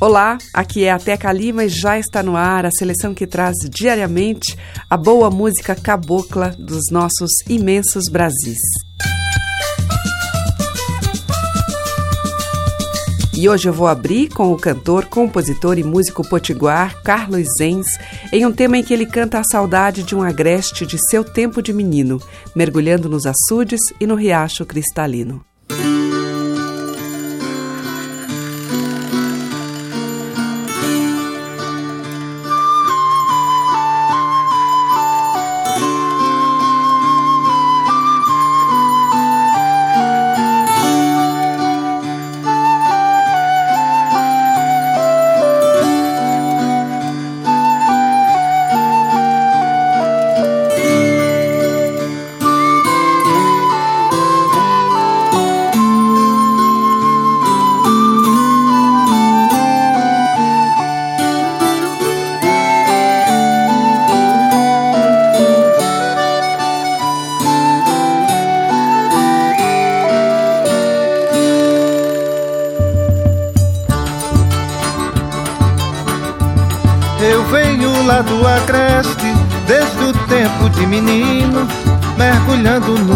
Olá, aqui é a Teca Lima e já está no ar a seleção que traz diariamente a boa música cabocla dos nossos imensos Brasis. E hoje eu vou abrir com o cantor, compositor e músico potiguar Carlos Zenz, em um tema em que ele canta a saudade de um agreste de seu tempo de menino, mergulhando nos açudes e no riacho cristalino.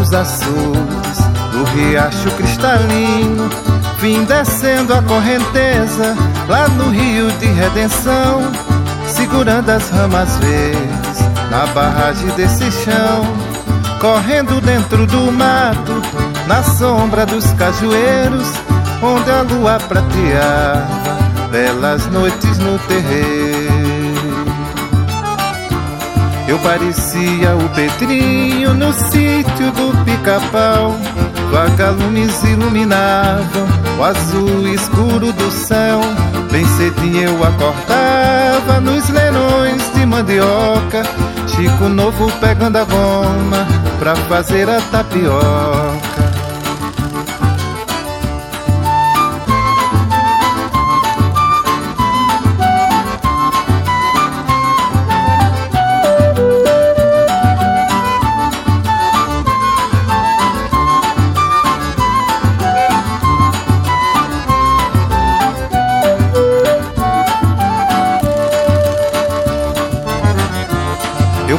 Nos açudes do riacho cristalino, vim descendo a correnteza lá no rio de redenção, segurando as ramas verdes na barragem desse chão, correndo dentro do mato, na sombra dos cajueiros, onde a lua prateava belas noites no terreiro. Eu parecia o Petrinho no sítio do pica-pau. Vagalumes iluminavam o azul escuro do céu. Bem cedinho eu acordava nos leilões de mandioca. Chico Novo pegando a goma pra fazer a tapioca.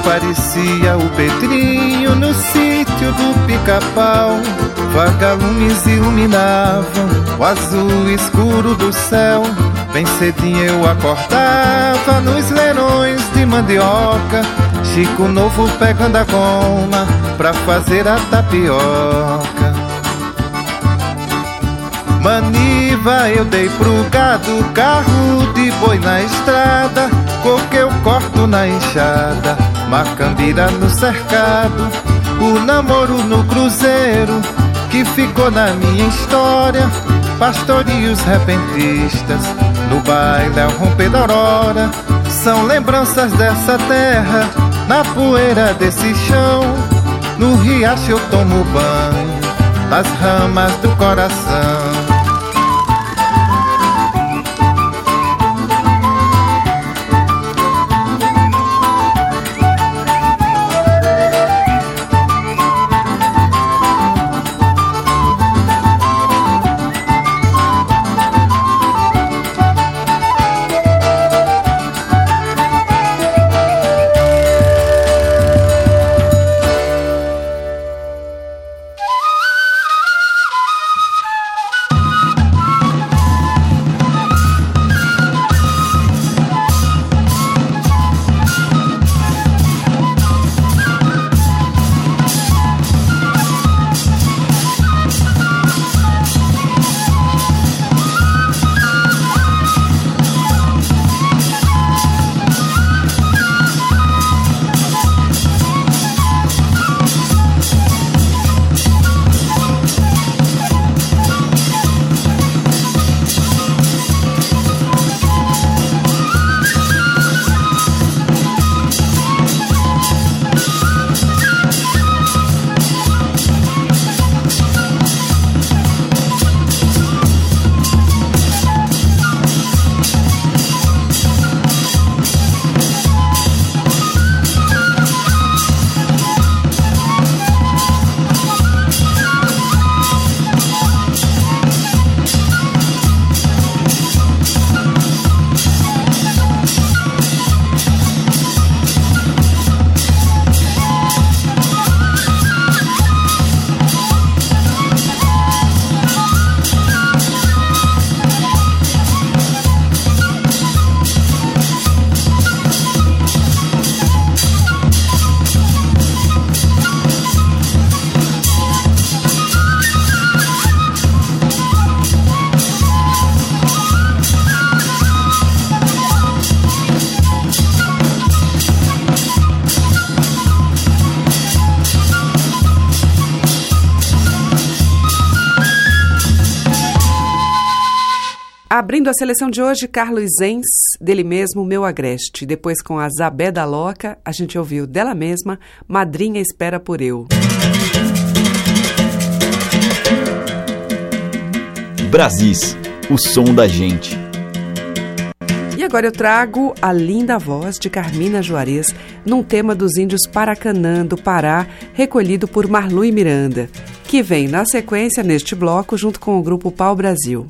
Parecia o Pedrinho no sítio do pica-pau. Vagalumes iluminavam o azul escuro do céu. Bem cedinho eu acordava nos leilões de mandioca. Chico Novo pegando a goma pra fazer a tapioca. Maniva eu dei pro gado, carro de boi na estrada, coque eu corto na enxada Macambira no cercado, o namoro no cruzeiro, que ficou na minha história. Pastorios repentistas, no baile ao romper da aurora, são lembranças dessa terra, na poeira desse chão. No riacho eu tomo banho, nas ramas do coração. Abrindo a seleção de hoje, Carlos Zenz, dele mesmo, Meu Agreste. Depois, com a Zabé da Loca, a gente ouviu dela mesma, Madrinha Espera por Eu. Brasis, o som da gente. E agora eu trago a linda voz de Carmina Juarez num tema dos índios Paracanã, do Pará, recolhido por Marlu e Miranda, que vem na sequência neste bloco junto com o grupo Pau Brasil.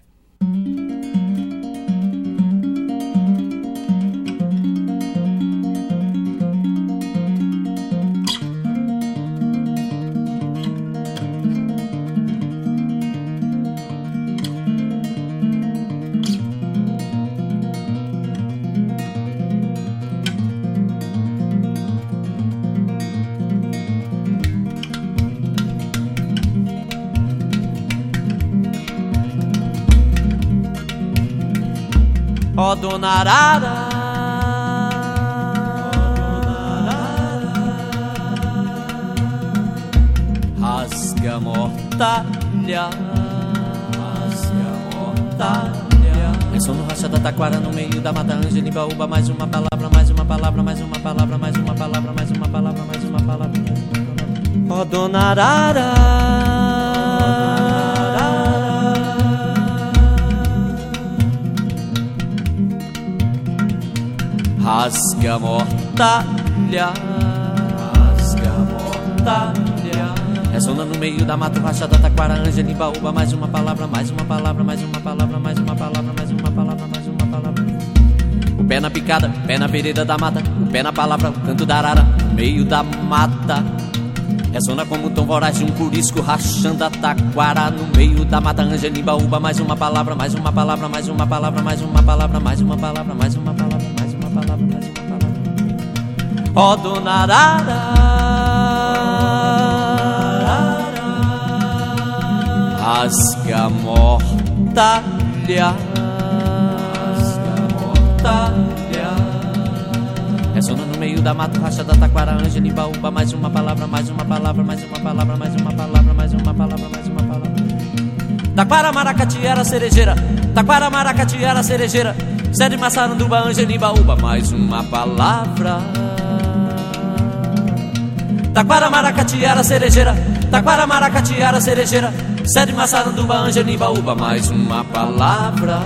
Rasga mortalha. Rasga mortalha. É som no racha da taquara no meio da mata Ângela e baúba Mais uma palavra, mais uma palavra Mais uma palavra, mais uma palavra Mais uma palavra, mais uma palavra. Ó dona Arara mortalha, rasga mortalha. Ressona no meio da mata, rachada, taquara, e baúba. Mais uma palavra, mais uma palavra, mais uma palavra, mais uma palavra, mais uma palavra, mais uma palavra. O pé na picada, pé na vereda da mata. O pé na palavra, o canto da arara, no meio da mata. Ressona como o tom voraz de um curisco rachando a taquara no meio da mata ângela e baúba. Mais uma palavra, mais uma palavra, mais uma palavra, mais uma palavra, mais uma palavra, mais uma palavra, mais uma palavra, mais uma palavra. Ó dona Arara, morta mortalha. Mortalha. Ressona no meio da mata, rachada, taquara, ângela, imbaúba. Mais uma palavra, mais uma palavra, mais uma palavra, mais uma palavra, mais uma palavra, mais uma palavra. Taquara, maracatiera, cerejeira. Taquara, maracatiera, cerejeira. Sede, maçaranduba, ângela, imbaúba. Mais uma palavra. Taquara, maracatiera, cerejeira. Taquara, maracatiera, cerejeira. Sede, maçaranduba, ângela, imbaúba. Mais uma palavra.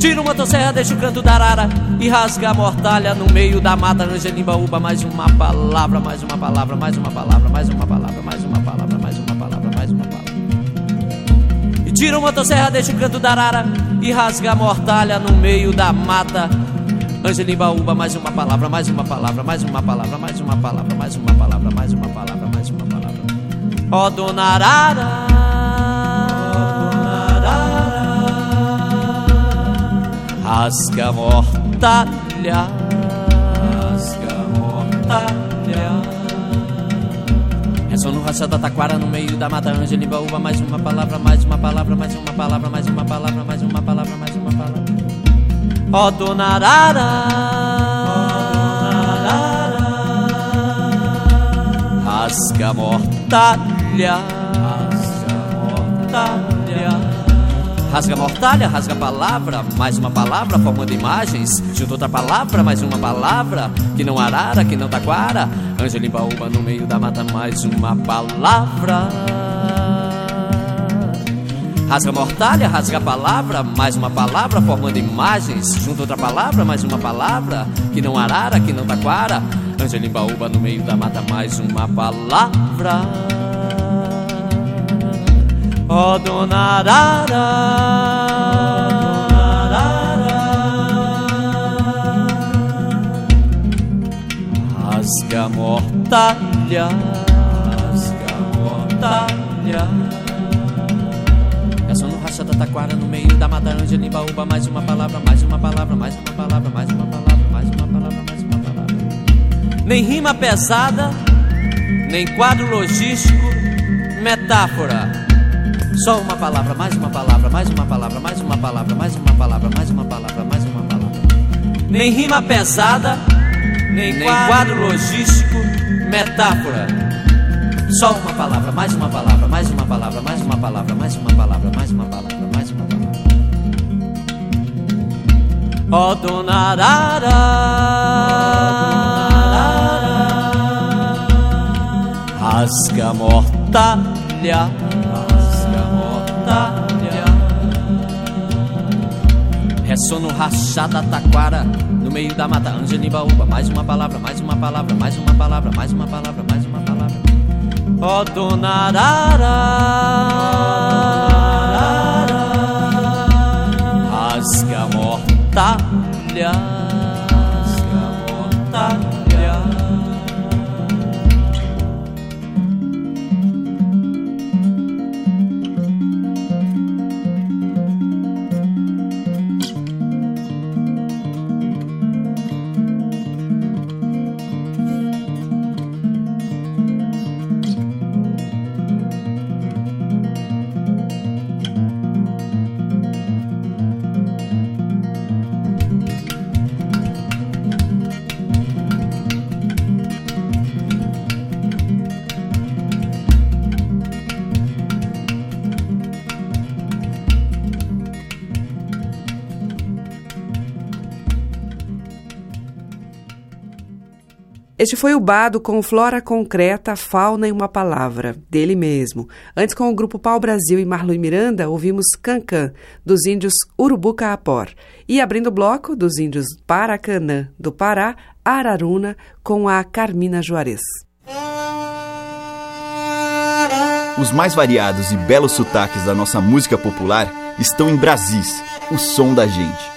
Tira uma motosserra, deixa o canto da arara E rasga a mortalha no meio da mata Angelimba uba, mais uma palavra Mais uma palavra, mais uma palavra Mais uma palavra, mais uma palavra Mais uma palavra, mais uma palavra E tira uma motosserra, deixa o canto da arara E rasga a mortalha no meio da mata Angelimba uba, mais uma palavra Mais uma palavra, mais uma palavra Mais uma palavra, mais uma palavra Mais uma palavra, mais uma palavra Ó oh, dona arara rasga mortalha, rasga mortalha. Ressono racha da taquara no meio da mata ângela baúba, mais uma palavra, mais uma palavra, mais uma palavra, mais uma palavra, mais uma palavra, mais uma palavra. Ó dona Arara, rasga mortalha, rasga mortalha. Rasga mortalha, rasga palavra, mais uma palavra formando imagens. Junto outra palavra, mais uma palavra. Que não arara, que não taquara. Ângela Baúba no meio da mata, mais uma palavra. Rasga mortalha, rasga palavra, mais uma palavra formando imagens. Junto outra palavra, mais uma palavra. Que não arara, que não taquara. Ângela Baúba no meio da mata, mais uma palavra. Ó oh, dona Arara, rasga mortalha, rasga mortalha. Taquara no meio da mata ângela baúba mais uma palavra, mais uma palavra, mais uma palavra, mais uma palavra, mais uma palavra, mais uma palavra. Nem rima pesada, nem quadro logístico, metáfora só uma palavra, mais uma palavra, mais uma palavra, mais uma palavra, mais uma palavra, mais uma palavra, mais uma palavra. Nem rima pesada, nem, nem quadro logístico, metáfora. Só uma palavra, mais uma palavra, mais uma palavra, mais uma palavra, mais uma palavra, mais uma palavra, Ó oh, dona Arara, rasga mortalha batalha. Ressono rachada taquara no meio da mata Angelimbaúba. Mais uma palavra, mais uma palavra, mais uma palavra, mais uma palavra, mais uma palavra. Ó oh, dona Arara, Este foi o Bado com Flora Concreta, Fauna em uma Palavra, dele mesmo. Antes, com o grupo Pau Brasil e Marlon Miranda, ouvimos Cancan, dos índios Urubuca Apor. E abrindo o bloco, dos índios Paracanã, do Pará, Araruna, com a Carmina Juarez. Os mais variados e belos sotaques da nossa música popular estão em Brasis, o som da gente.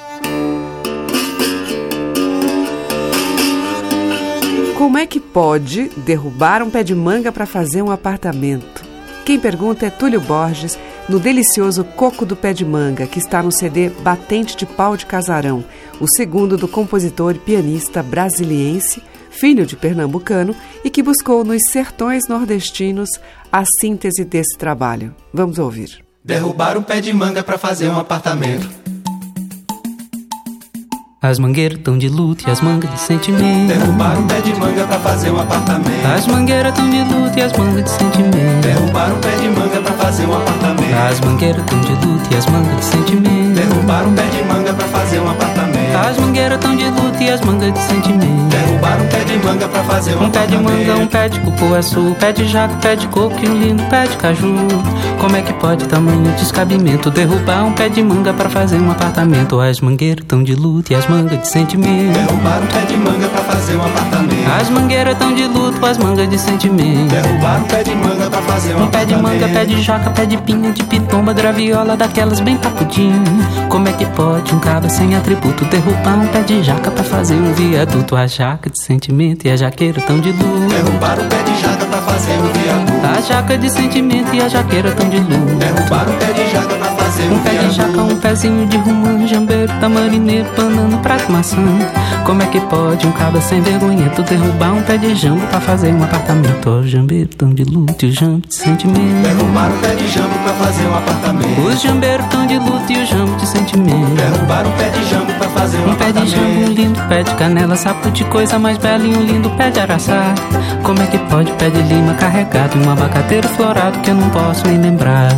Como é que pode derrubar um pé de manga para fazer um apartamento? Quem pergunta é Túlio Borges, no delicioso Coco do Pé de Manga, que está no CD Batente de Pau de Casarão, o segundo do compositor e pianista brasiliense, filho de pernambucano e que buscou nos sertões nordestinos a síntese desse trabalho. Vamos ouvir. Derrubaram um pé de manga pra fazer um apartamento. As mangueiras tão de luto e as mangas de sentimento. Derrubaram um pé de manga pra fazer um apartamento. As mangueiras tão de luto e as mangas de sentimento. Derrubaram um pé de manga pra fazer um apartamento. As mangueiras tão de luto e as mangas de sentimento. Derrubaram um pé de manga pra fazer um apartamento. As mangueiras tão de luto e as mangas de sentimento. Derrubaram um pé de manga pra fazer um, um pé de manga, um pé de cupuaçu, um pé de jaco, um pé de coco e um lindo pé de caju. Como é que pode tamanho descabimento derrubar um pé de manga pra fazer um apartamento? As mangueiras tão de luto e as mangas de sentimento. Derrubaram um pé de manga pra fazer um apartamento. As mangueiras tão de luto, as mangas de sentimento. Derrubaram um pé de manga pra fazer um, um pé de manga, pé de jaca, pé de pinha, de pitomba, graviola, daquelas bem papudinho. Como é que pode um cabra sem atributo derrubar um pé de jaca pra fazer um viaduto? A jaca de sentimento e a jaqueira tão de luz. Derrubaram um pé de jaca pra fazer um viaduto. A jaca de sentimento e a jaqueira tão de luz. Derrubaram um pé de jaca pra fazer um, um pé de jaca, um pezinho de rumã, jambeiro, tamarineiro, banana, prato, maçã. Como é que pode um cabra sem vergonhento derrubar um pé de jambo pra fazer um apartamento? O jambeiro tão de luto e o jambo de sentimento. Derrubaram um pé de jambo pra fazer um apartamento. Os jambeiros tão de luto e o jambo de sentimento. Derrubaram um pé de jambo pra fazer um, um pé de jambo, um lindo pé de canela, sapo de coisa mais bela e um lindo pé de araçá. Como é que pode pé de lima carregado e um abacateiro florado que eu não posso nem lembrar?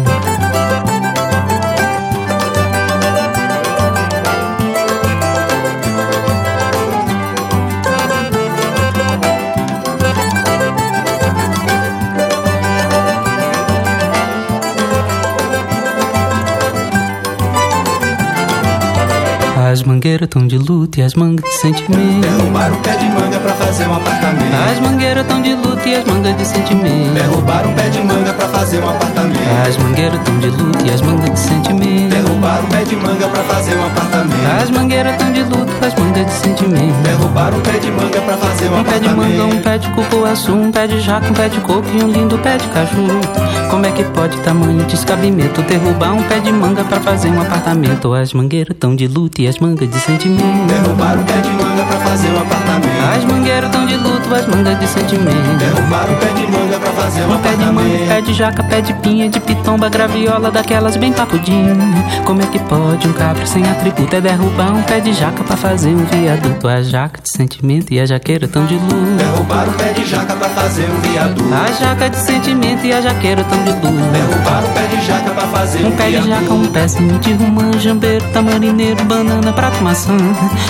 As mangueiras tão de luto e as mangas de sentimento. Derrubaram um pé de manga pra fazer um apartamento. As mangueiras tão de luto e as mangas de sentimento. Derrubaram um pé de manga pra fazer um apartamento. As mangueiras tão de luto e as mangas de sentimento. Derrubaram um pé de manga pra fazer um apartamento. As mangueiras tão de luto e as mangas de sentimento. Derrubaram um pé de manga pra fazer um, um apartamento. pé de manga, um pé de cupuaçu, um pé de jaca, um pé de coco e um lindo pé de caju. Como é que pode tamanho descabimento derrubar um pé de manga pra fazer um apartamento? As mangueiras tão de luto e as mangas de sentimento. Derrubaram um pé de manga pra fazer um apartamento. As mangueiras tão de luto, as mangas de sentimento. Derrubaram um pé de manga pra fazer um, um pé de manga, pé de jaca, pé de pinha, de pitomba, graviola, daquelas bem papudinho. Como é que pode um cabra sem atributo é derrubar um pé de jaca pra fazer um viaduto? A jaca de sentimento e a jaqueira tão de luz. Derrubaram um pé de jaca pra fazer um viaduto. A jaca de sentimento e a jaqueira tão de luz. Derrubaram um pé de jaca pra fazer um, um pé de jaca, um pezinho de romã, jambeiro, tamarineiro, banana, prato, maçã.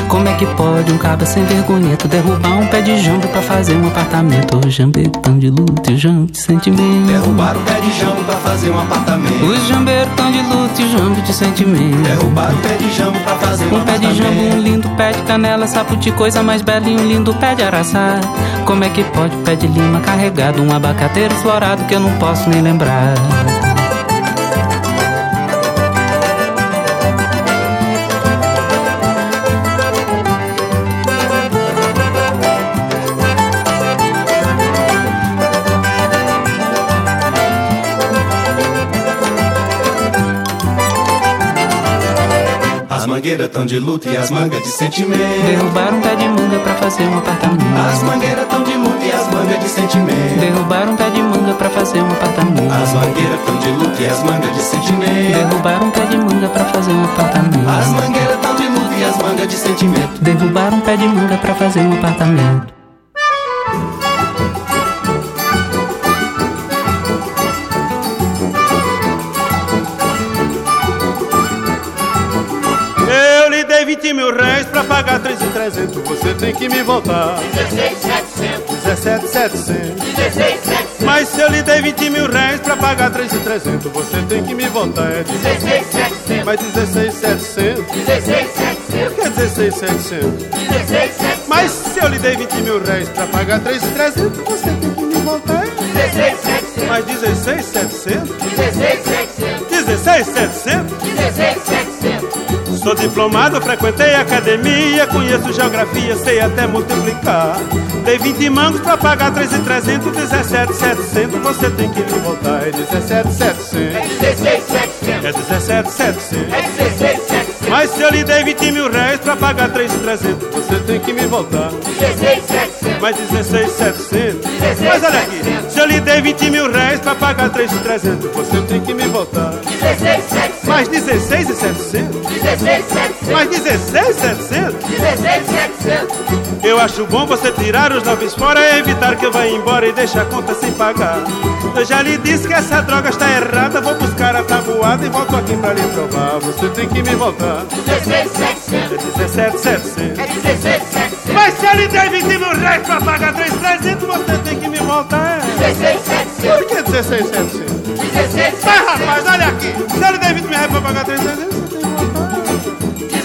Como é que pode um cabra sem vergonhento derrubar um pé de jambo pra fazer um apartamento? O jambeiro tão de luto e o jambo de sentimento. Derrubaram um pé de jambo pra fazer um apartamento. Os jambeiros tão de luto e o jambo de sentimento. Derrubaram um pé de jambo pra fazer um, um pé de jambo, um lindo pé de canela, sapo de coisa mais bela e um lindo pé de araçá. Como é que pode pé de lima carregado, um abacateiro florado que eu não posso nem lembrar? Mangueiras tão de luto e as mangas de sentimento. Derrubaram um pé de manga pra fazer um apartamento. As mangueiras tão de luto e as mangas de sentimento. Derrubaram um pé de manga pra fazer um apartamento. As mangueiras tão de luto e as mangas de sentimento. Derrubaram um pé de manga pra fazer um apartamento. As mangueiras tão de luto e as mangas de sentimento. Derrubaram um pé de manga pra fazer um apartamento. Pagar 3,300. Você tem que me voltar. 16,700. 17,700. 16,700. Mas se eu lhe dei 20 mil réis pra pagar 3,300, você tem que me voltar. É 16,700. Mas 16,700. 16,700. Que é 16,700? 16,700. Mas se eu lhe dei 20 mil réis pra pagar 3,300, você tem que me voltar. 16,700. Mas 16,700? 16,700. 16,700? 16,700. Sou diplomado, frequentei academia, conheço geografia, sei até multiplicar. Dei 20 mangos pra pagar 3,300, 17,700, você tem que me voltar. É 17,700. É 16,700. É 17,700. É 16,700. Mas se eu lhe dei 20 mil reais pra pagar 3,300, você tem que me voltar. 16,700. Mas 16,700. Mas olha aqui, se eu lhe dei 20 mil reais pra pagar 3,300, você tem que me voltar. 16,700. 16,700. Mais 16 e 700? 16,700. Mais 16 e 700? 16,700. Eu acho bom você tirar os noves fora e evitar que eu vá embora e deixe a conta sem pagar. Eu já lhe disse que essa droga está errada, vou buscar a tabuada e volto aqui pra lhe provar. Você tem que me voltar. 16,700. É 17,700. É 16,700. Mas se ele der 20 mil reais pra pagar 3,300, você tem que me voltar. é. 16,700. Por que 16,700? 16,700. Mas rapaz, olha aqui. Se ele der 20 mil reais pra pagar 3,300, você tem que.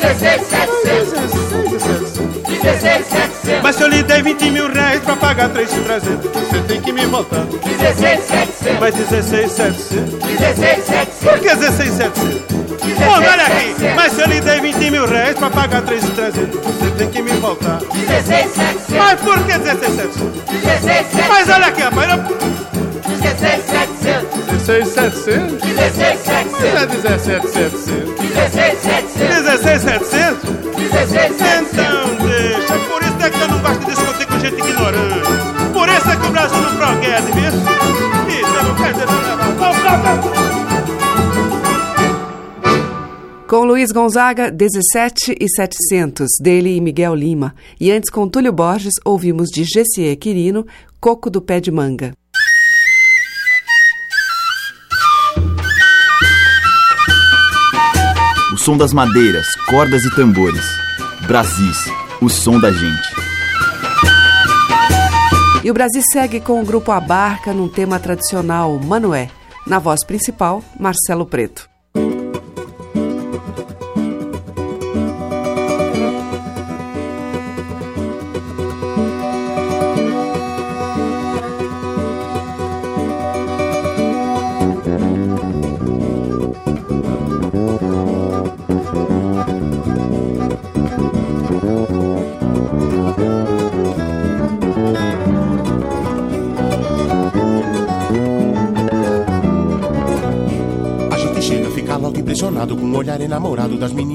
16,700. 16,700. 16,700. Mas se eu lhe der 20 mil reais pra pagar 3,300, você tem que me voltar. 16,700. Mas 16,700. 16,700. Por que 16,700? Bom, olha aqui, mas se eu lhe der 20 mil reais pra pagar 3,300, você tem que me voltar. 16,700. Mas por que 16,700? 16,700. Mas olha aqui, rapaz, eu... 16,700. 16,700? 16,700. Mas é 17,700. 16,700. 16,700? 16,700. Então deixa, por isso é que eu não gosto de discutir com gente ignorante. Por isso é que o Brasil não progrede, viu? Isso, eu não quero dizer nada. Com Luiz Gonzaga, 17 e 700, dele e Miguel Lima. E antes, com Túlio Borges, ouvimos de Gessier Quirino, Coco do Pé de Manga. Som das madeiras, cordas e tambores. Brasis, o som da gente. E o Brasil segue com o grupo Abarca num tema tradicional, Manoé. Na voz principal, Marcelo Preto.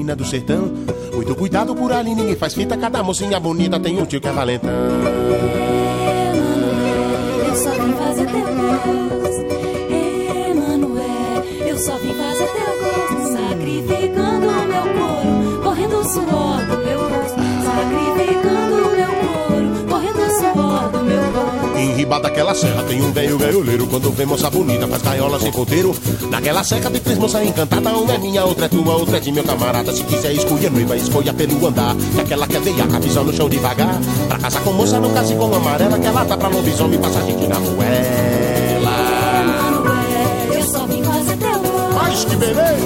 Meninas do sertão. Muito cuidado por ali, ninguém faz fita, cada mocinha bonita tem um tio que é valentão. Eu só vim fazer teu gosto. Eu só vim fazer teu gosto, sacrificando o meu couro, correndo o suor do meu rosto, sacrificando Em riba daquela serra tem um velho gaioleiro. Quando vê moça bonita, faz gaiola sem ponteiro. Naquela seca tem três moças encantadas. Uma é minha, outra é tua, outra é de meu camarada. Se quiser escolher noiva, escolha pelo andar. Que aquela quer veiaca, visão no chão devagar. Pra casar com moça, não case com amarela. Que ela tá pra lobisomem, passagem de. Emanuel, eu só vim fazer teu gosto. Mas que beleza!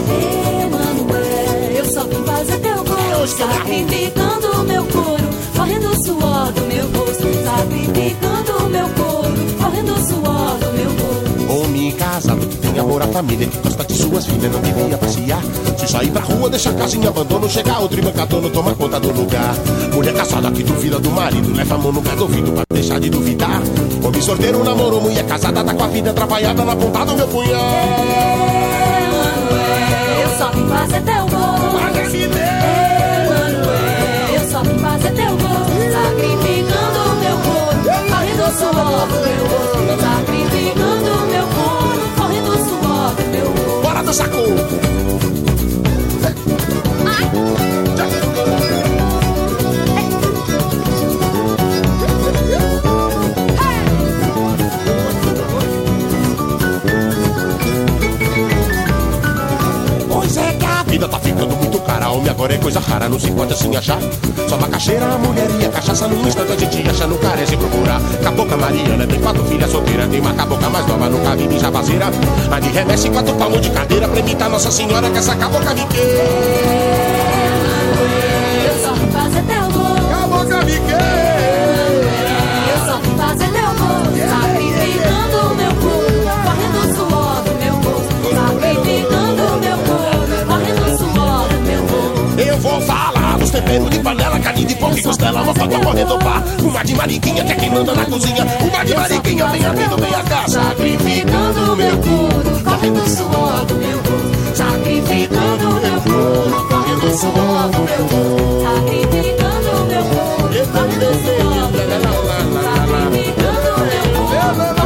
Emanuel, eu só vim fazer teu gosto, sacrificando o meu couro, correndo o suor do meu rosto, sacrificando o meu couro, correndo o suor do meu rosto. Homem casado que tem amor à família, que gosta de suas filhas, não devia passear. Se sair pra rua, deixa a casa em abandono, chega outro embancador, toma conta do lugar. Mulher casada que duvida do marido, leva a mão no pé do ouvido pra deixar de duvidar. Homem sorteiro namorou, mulher casada, tá com a vida atrapalhada na ponta do meu punhal. Eu só vim fazer teu gosto. Emanuel, suor do meu meu couro, correndo o suor do meu. Bora do saco! Cara. Homem agora é coisa rara, não se pode assim achar. Só macaxeira, mulher e a cachaça no instante a gente acha, não carece procurar. Cabocla Mariana tem quatro filhas solteiras, tem uma cabocla mais nova, nunca vi de jabazeira. A de remessa e quatro palmos de cadeira pra imitar Nossa Senhora que essa cabocla me quer. Eu só vim fazer teu gosto. Cabocla me quer. Eu só vim fazer teu gosto, temperos de panela, carne de porco e costela, uma faca correndo pá. Uma de mariquinha que é quem manda na cozinha. Uma de mariquinha, vem abrindo, vem a cá. Sacrificando o meu corpo, correndo o suor do meu rosto, sacrificando o meu corpo, correndo o suor do meu rosto, sacrificando o meu corpo, correndo o suor do meu rosto, sacrificando meu corpo,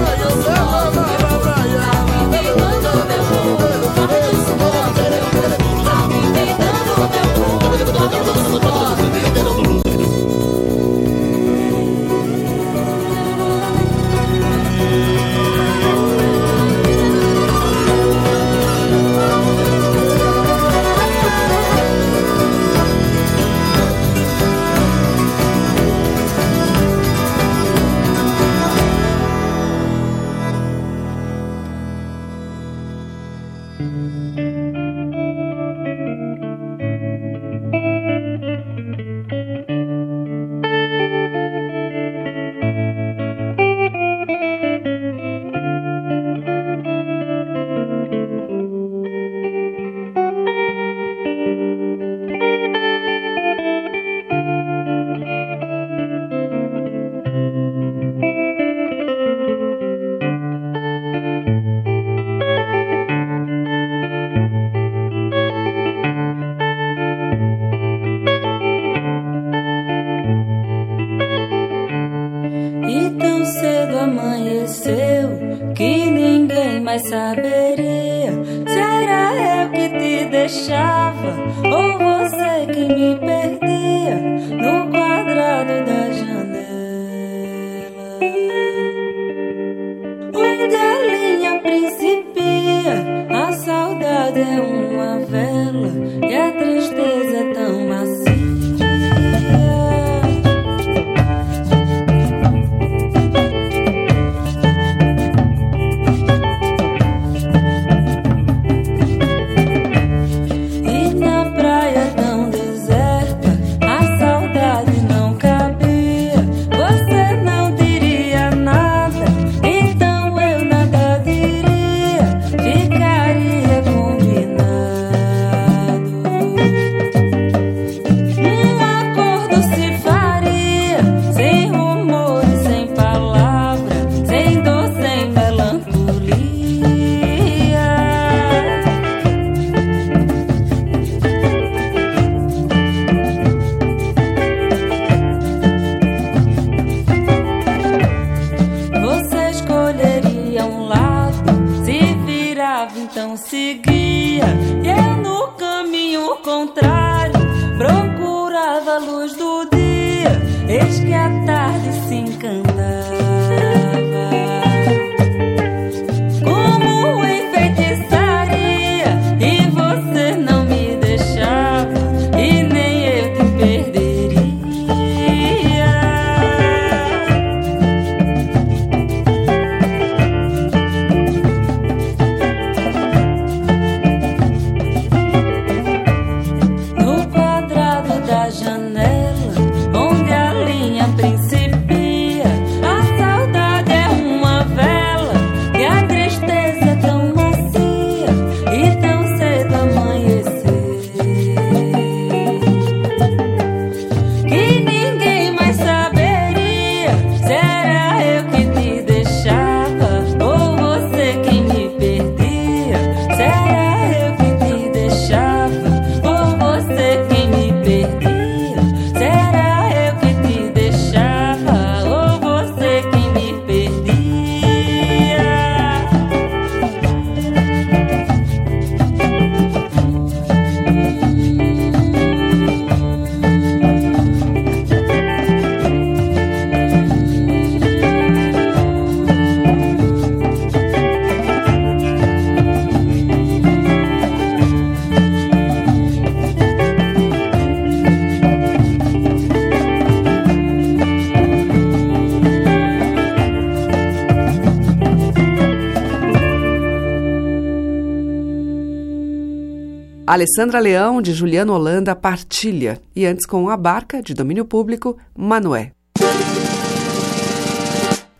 Alessandra Leão, de Juliano Holanda, Partilha. E antes com A Barca, de domínio público, Manoé.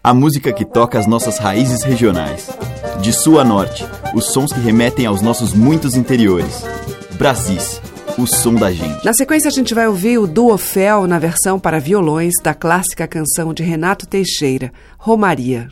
A música que toca as nossas raízes regionais. De sul a norte, os sons que remetem aos nossos muitos interiores. Brasis, o som da gente. Na sequência, a gente vai ouvir o Duo Fel na versão para violões da clássica canção de Renato Teixeira, Romaria.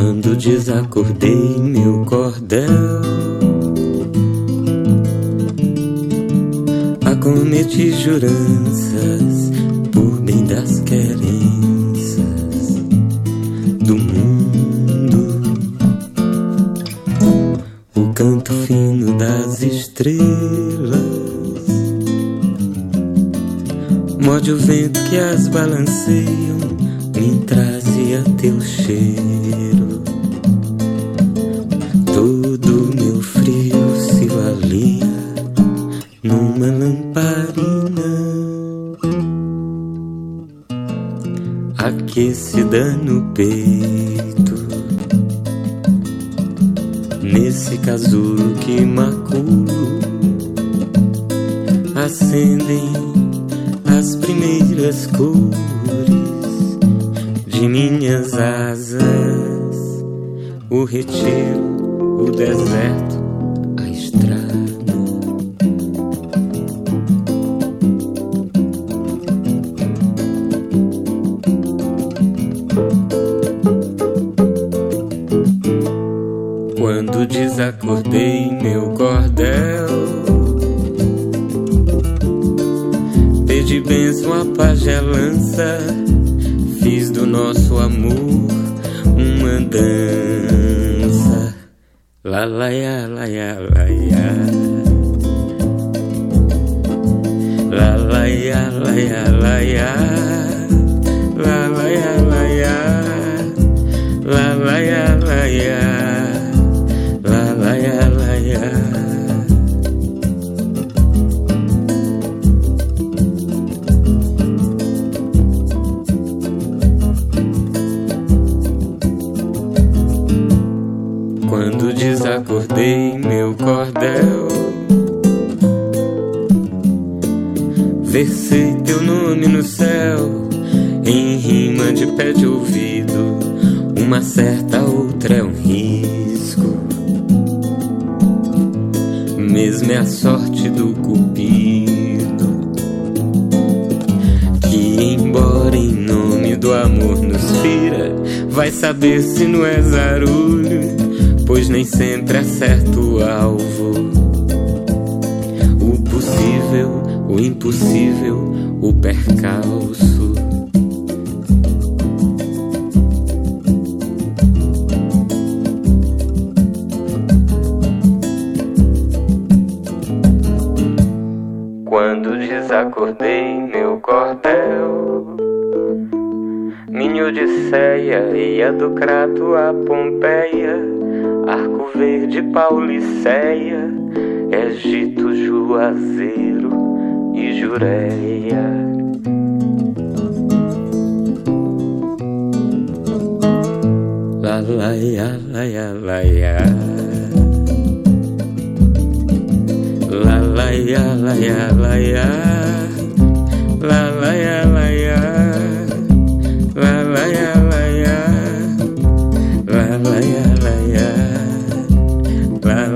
quando desacordei meu cordel. Acometi juranças por bem das querenças do mundo. O canto fino das estrelas morde o vento que as balanceia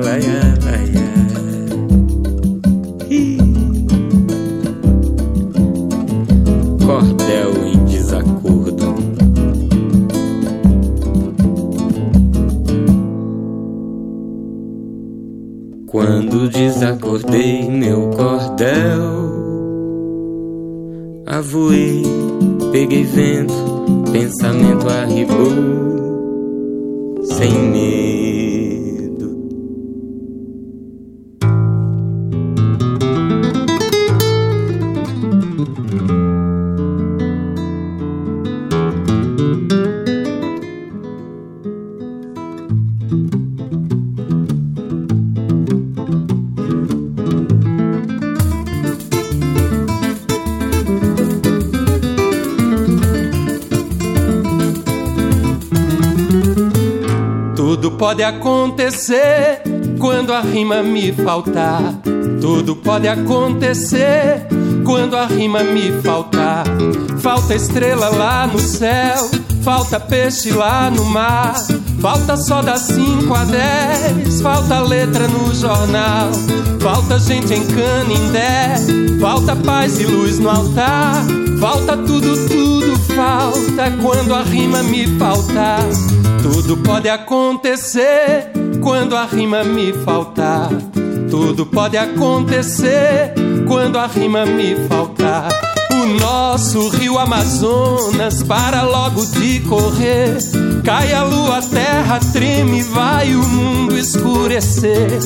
yeah, yeah. quando a rima me faltar. Tudo pode acontecer quando a rima me faltar. Falta estrela lá no céu, falta peixe lá no mar. Falta só das 5 a 10, falta letra no jornal. Falta gente em Canindé, falta paz e luz no altar. Falta tudo, tudo falta quando a rima me faltar. Tudo pode acontecer quando a rima me faltar. O nosso rio Amazonas para logo de correr. Cai a lua, a terra treme, vai o mundo escurecer.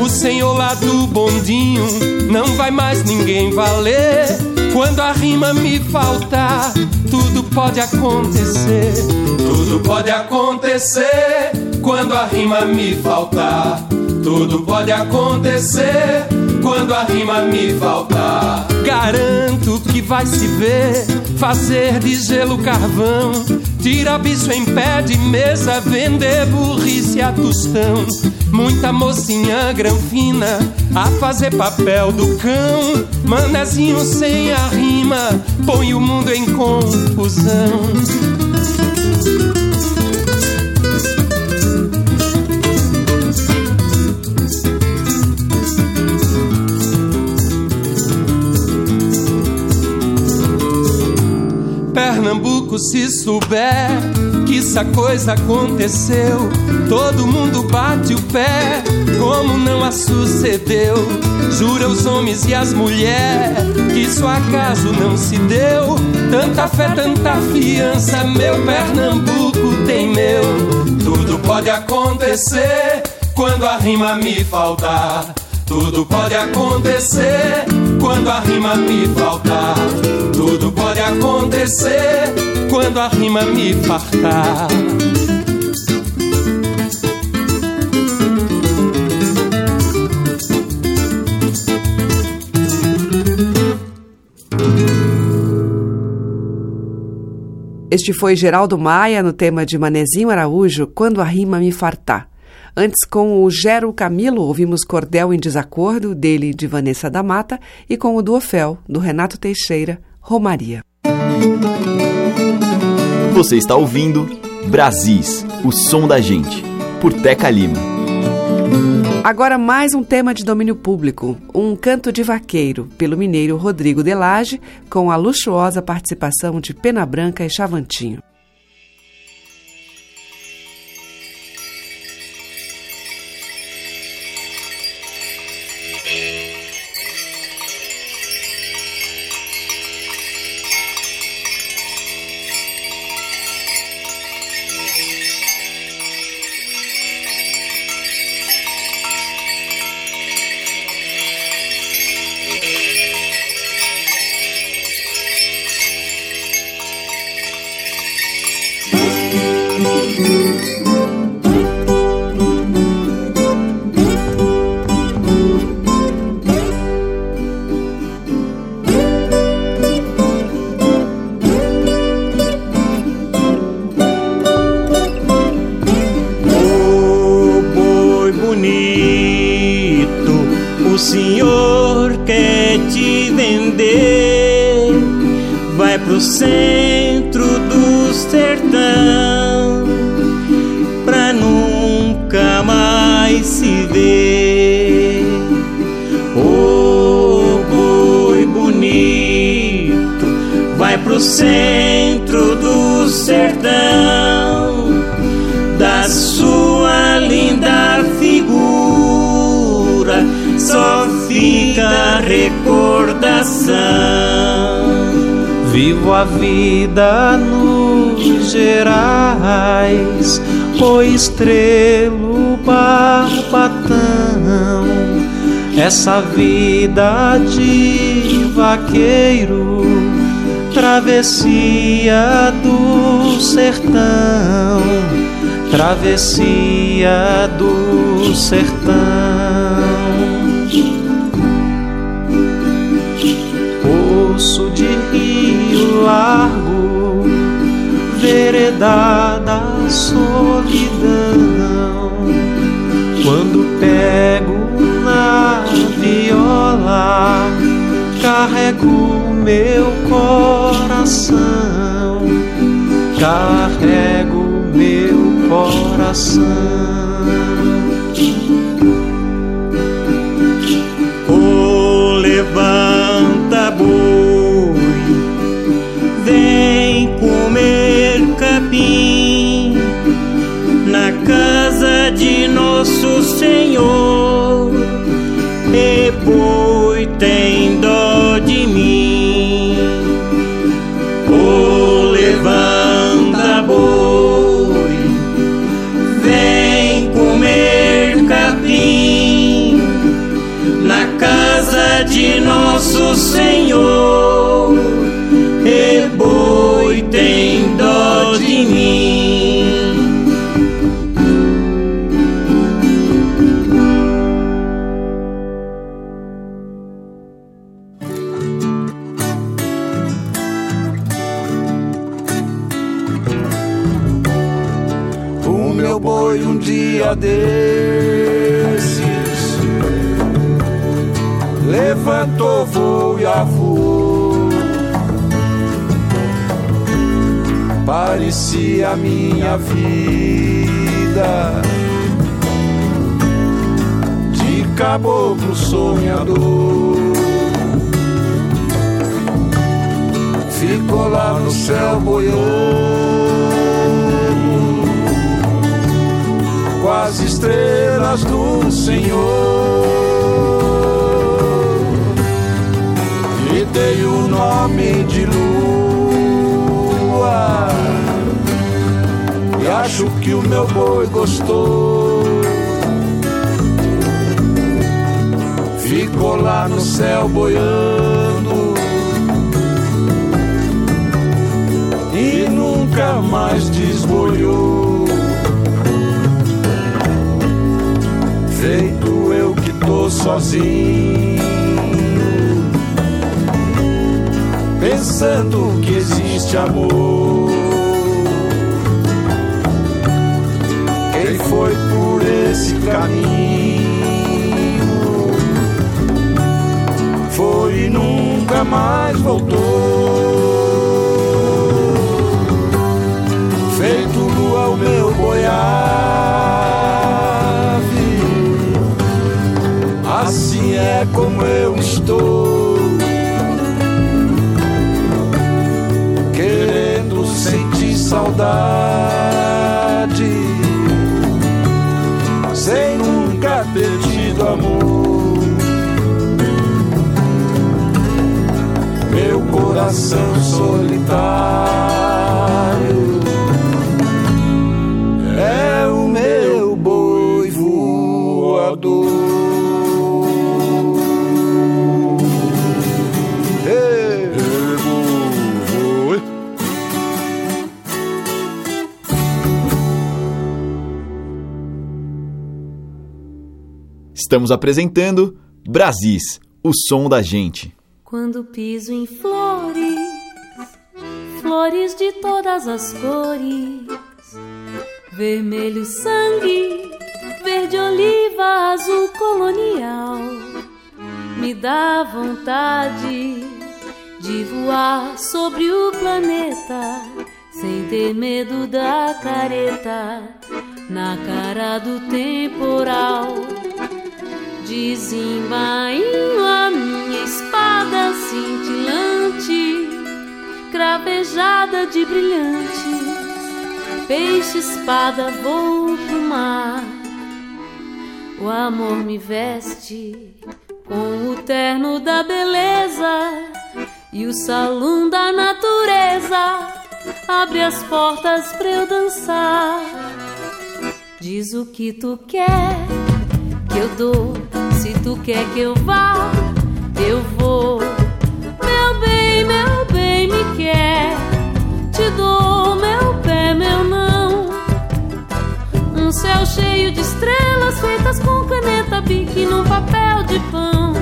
O senhor lá do bondinho não vai mais ninguém valer. Quando a rima me faltar, tudo pode acontecer. Tudo pode acontecer quando a rima me faltar. Tudo pode acontecer quando a rima me faltar. Garanto que vai se ver fazer de gelo carvão. Tira bicho em pé de mesa, vender burrice a tostão. Muita mocinha granfina a fazer papel do cão. Manezinho sem a rima, põe o mundo em confusão. Se souber que essa coisa aconteceu, todo mundo bate o pé, como não a sucedeu. Jura os homens e as mulheres que isso acaso não se deu. Tanta fé, tanta fiança, meu Pernambuco tem meu. Tudo pode acontecer quando a rima me faltar. Tudo pode acontecer quando a rima me faltar. Tudo pode acontecer quando a rima me fartar. Este foi Geraldo Maia no tema de Manezinho Araújo, Quando a Rima Me Fartar. Antes, com o Gero Camilo, ouvimos Cordel em Desacordo, dele de Vanessa da Mata, e com o Duofel, do Renato Teixeira, Romaria. Você está ouvindo Brasis, o som da gente, por Teca Lima. Agora mais um tema de domínio público, um canto de vaqueiro, pelo mineiro Rodrigo Delage, com a luxuosa participação de Pena Branca e Chavantinho. Estrelo barbatão. Essa vida de vaqueiro, travessia do sertão, travessia do sertão. Poço de rio largo, vereda da solidão. Quando pego na viola, carrego meu coração, carrego meu coração. Tem dó de mim. Oh, levanta boi, vem comer capim na casa de nosso Senhor. Levantou voo e avô. Parecia minha vida de caboclo sonhador. Ficou lá no céu boiando com as estrelas do Senhor. Dei o nome de lua. E acho que o meu boi gostou. Ficou lá no céu boiando. E nunca mais desboiou. feito eu que tô sozinho, pensando que existe amor. Quem foi por esse caminho foi e nunca mais voltou. Feito lua o meu boiave assim é como eu estou. Saudade, sem nunca ter tido amor. Meu coração solitário Estamos apresentando Brasis, o som da gente. Quando piso em flores, flores de todas as cores, vermelho sangue, verde oliva, azul colonial, me dá vontade de voar sobre o planeta sem ter medo da careta na cara do temporal. Desembainho a minha espada cintilante, cravejada de brilhantes. Peixe espada vou pro mar. O amor me veste com o terno da beleza e o salão da natureza abre as portas pra eu dançar. Diz o que tu quer que eu dou. Tu quer que eu vá, eu vou. Meu bem, meu bem, me quer. Te dou meu pé, meu não. Um céu cheio de estrelas feitas com caneta bique num papel de pão.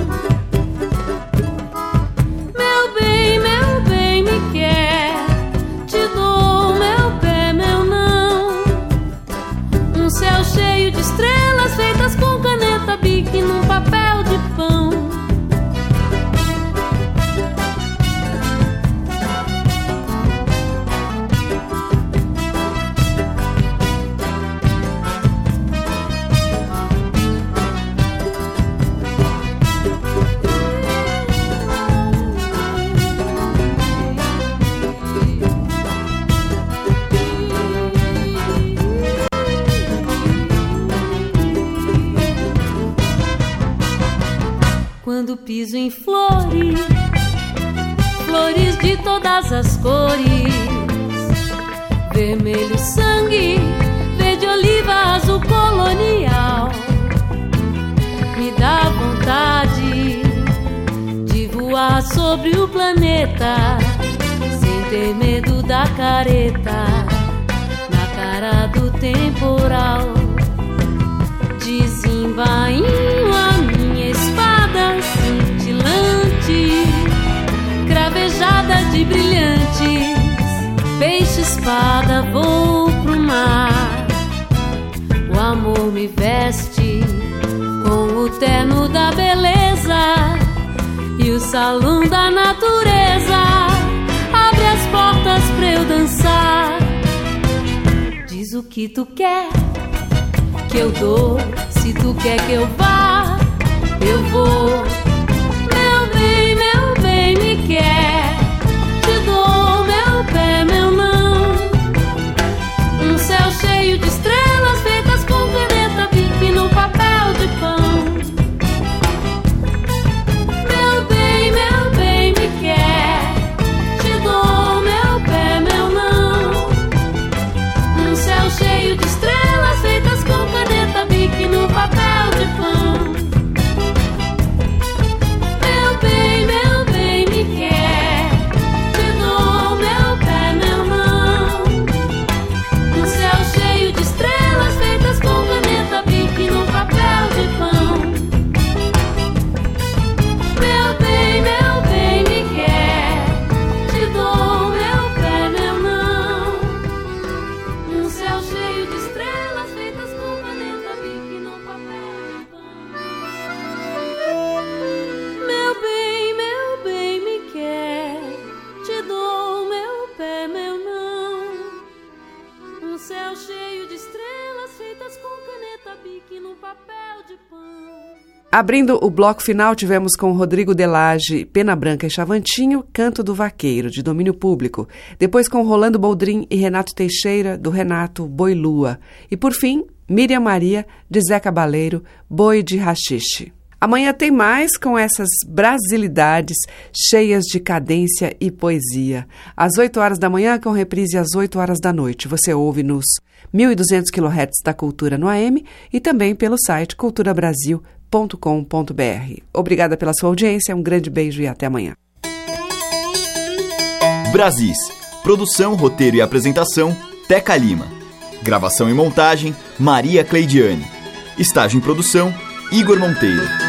Sobre o planeta sem ter medo da careta na cara do temporal. Desembainho a minha espada cintilante, cravejada de brilhantes, peixe espada vou pro mar. O amor me veste com o terno da beleza salão da natureza abre as portas pra eu dançar. Diz o que tu quer que eu dou. Se tu quer que eu vá, eu vou. Abrindo o bloco final, tivemos com Rodrigo Delage, Pena Branca e Chavantinho, Canto do Vaqueiro, de domínio público. Depois com Rolando Boldrin e Renato Teixeira, do Renato Boi Lua. E por fim, Miriam Maria, de Zé Cabaleiro, Boi de Rachixe. Amanhã tem mais com essas brasilidades cheias de cadência e poesia. Às 8 horas da manhã, com reprise às 8 horas da noite. Você ouve nos 1.200 kHz da Cultura no AM e também pelo site culturabrasil.com.br. Obrigada pela sua audiência, um grande beijo e até amanhã. Brasis. Produção, roteiro e apresentação, Teca Lima. Gravação e montagem, Maria Cleidiane. Estágio em produção, Igor Monteiro.